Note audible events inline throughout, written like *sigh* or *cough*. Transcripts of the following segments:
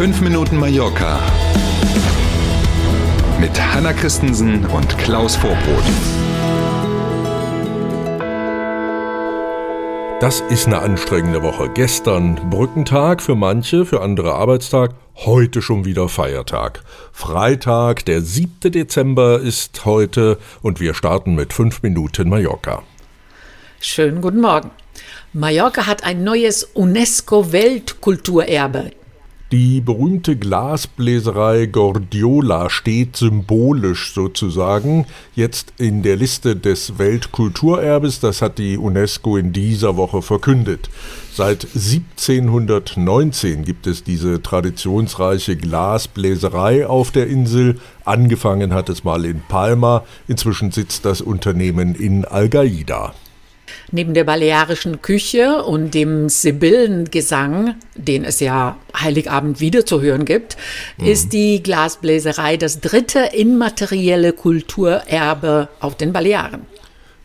5 Minuten Mallorca mit Hanna Christensen und Klaus Vorbrot. Das ist eine anstrengende Woche. Gestern Brückentag für manche, für andere Arbeitstag, heute schon wieder Feiertag. Freitag, der 7. Dezember ist heute und wir starten mit 5 Minuten Mallorca. Schönen guten Morgen. Mallorca hat ein neues UNESCO-Weltkulturerbe. Die berühmte Glasbläserei Gordiola steht symbolisch sozusagen jetzt in der Liste des Weltkulturerbes. Das hat die UNESCO in dieser Woche verkündet. Seit 1719 gibt es diese traditionsreiche Glasbläserei auf der Insel. Angefangen hat es mal in Palma. Inzwischen sitzt das Unternehmen in Algaida. Neben der balearischen Küche und dem Sibyllengesang, den es ja Heiligabend wieder zu hören gibt, mhm. ist die Glasbläserei das dritte immaterielle Kulturerbe auf den Balearen.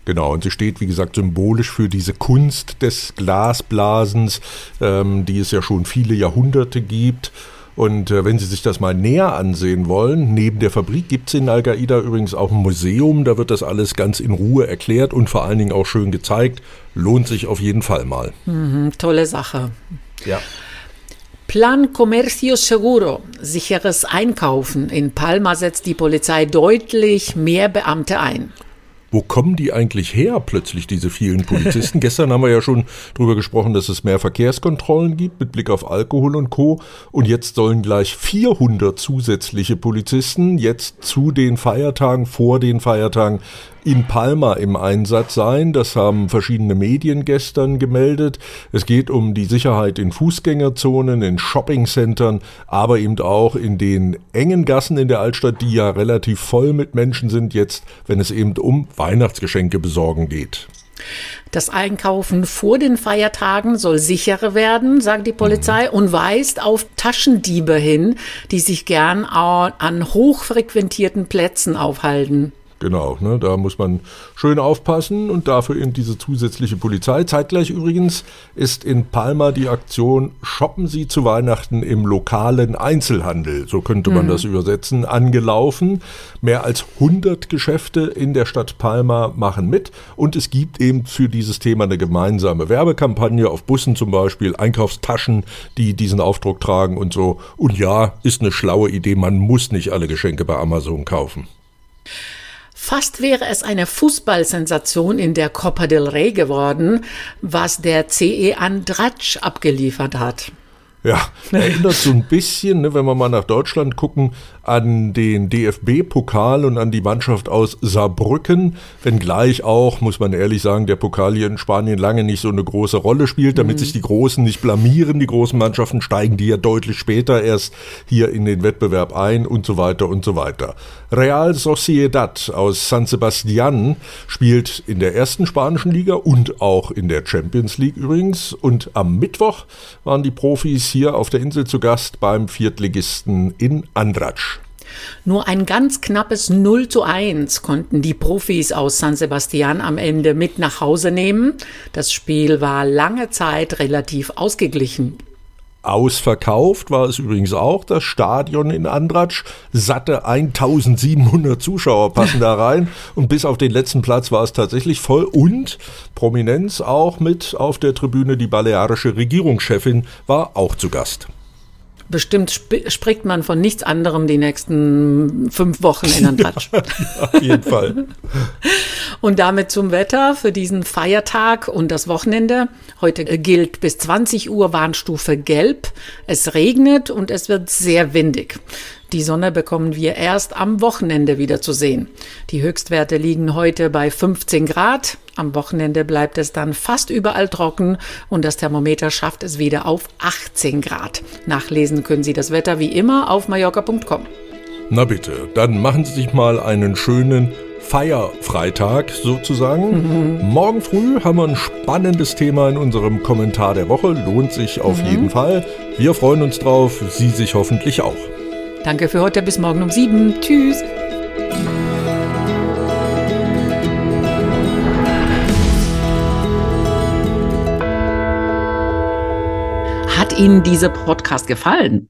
Genau, und sie steht, wie gesagt, symbolisch für diese Kunst des Glasblasens, ähm, die es ja schon viele Jahrhunderte gibt. Und äh, wenn Sie sich das mal näher ansehen wollen, neben der Fabrik gibt es in Al-Qaida übrigens auch ein Museum, da wird das alles ganz in Ruhe erklärt und vor allen Dingen auch schön gezeigt. Lohnt sich auf jeden Fall mal. Mhm, tolle Sache. Ja. Plan Comercio Seguro, sicheres Einkaufen. In Palma setzt die Polizei deutlich mehr Beamte ein wo kommen die eigentlich her, plötzlich diese vielen Polizisten? *laughs* Gestern haben wir ja schon darüber gesprochen, dass es mehr Verkehrskontrollen gibt mit Blick auf Alkohol und Co. Und jetzt sollen gleich 400 zusätzliche Polizisten jetzt zu den Feiertagen, vor den Feiertagen in Palma im Einsatz sein. Das haben verschiedene Medien gestern gemeldet. Es geht um die Sicherheit in Fußgängerzonen, in Shoppingcentern, aber eben auch in den engen Gassen in der Altstadt, die ja relativ voll mit Menschen sind jetzt, wenn es eben um Weihnachtsgeschenke besorgen geht. Das Einkaufen vor den Feiertagen soll sicherer werden, sagt die Polizei, mhm. und weist auf Taschendiebe hin, die sich gern an hochfrequentierten Plätzen aufhalten. Genau, ne, da muss man schön aufpassen und dafür eben diese zusätzliche Polizei. Zeitgleich übrigens ist in Palma die Aktion Shoppen Sie zu Weihnachten im lokalen Einzelhandel, so könnte man mhm. das übersetzen, angelaufen. Mehr als 100 Geschäfte in der Stadt Palma machen mit und es gibt eben für dieses Thema eine gemeinsame Werbekampagne auf Bussen zum Beispiel, Einkaufstaschen, die diesen Aufdruck tragen und so. Und ja, ist eine schlaue Idee, man muss nicht alle Geschenke bei Amazon kaufen. Fast wäre es eine Fußballsensation in der Copa del Rey geworden, was der CE Andratsch abgeliefert hat. Ja, *laughs* erinnert so ein bisschen, ne, wenn wir mal nach Deutschland gucken, an den DFB-Pokal und an die Mannschaft aus Saarbrücken, wenngleich auch, muss man ehrlich sagen, der Pokal hier in Spanien lange nicht so eine große Rolle spielt, damit mhm. sich die Großen nicht blamieren. Die großen Mannschaften steigen die ja deutlich später erst hier in den Wettbewerb ein und so weiter und so weiter. Real Sociedad aus San Sebastian spielt in der ersten spanischen Liga und auch in der Champions League übrigens. Und am Mittwoch waren die Profis hier auf der Insel zu Gast beim Viertligisten in Andratsch. Nur ein ganz knappes 0 zu 1 konnten die Profis aus San Sebastian am Ende mit nach Hause nehmen. Das Spiel war lange Zeit relativ ausgeglichen. Ausverkauft war es übrigens auch, das Stadion in Andratsch. Satte 1700 Zuschauer passen da rein. Und bis auf den letzten Platz war es tatsächlich voll. Und Prominenz auch mit auf der Tribüne. Die balearische Regierungschefin war auch zu Gast. Bestimmt sp spricht man von nichts anderem die nächsten fünf Wochen in Andratsch. *laughs* Ja, auf jeden Fall. *laughs* und damit zum Wetter für diesen Feiertag und das Wochenende. Heute gilt bis 20 Uhr Warnstufe Gelb. Es regnet und es wird sehr windig. Die Sonne bekommen wir erst am Wochenende wieder zu sehen. Die Höchstwerte liegen heute bei 15 Grad. Am Wochenende bleibt es dann fast überall trocken und das Thermometer schafft es wieder auf 18 Grad. Nachlesen können Sie das Wetter wie immer auf mallorca.com. Na bitte, dann machen Sie sich mal einen schönen Feierfreitag sozusagen. Mhm. Morgen früh haben wir ein spannendes Thema in unserem Kommentar der Woche. Lohnt sich auf mhm. jeden Fall. Wir freuen uns drauf, Sie sich hoffentlich auch. Danke für heute. Bis morgen um sieben. Tschüss. Hat Ihnen dieser Podcast gefallen?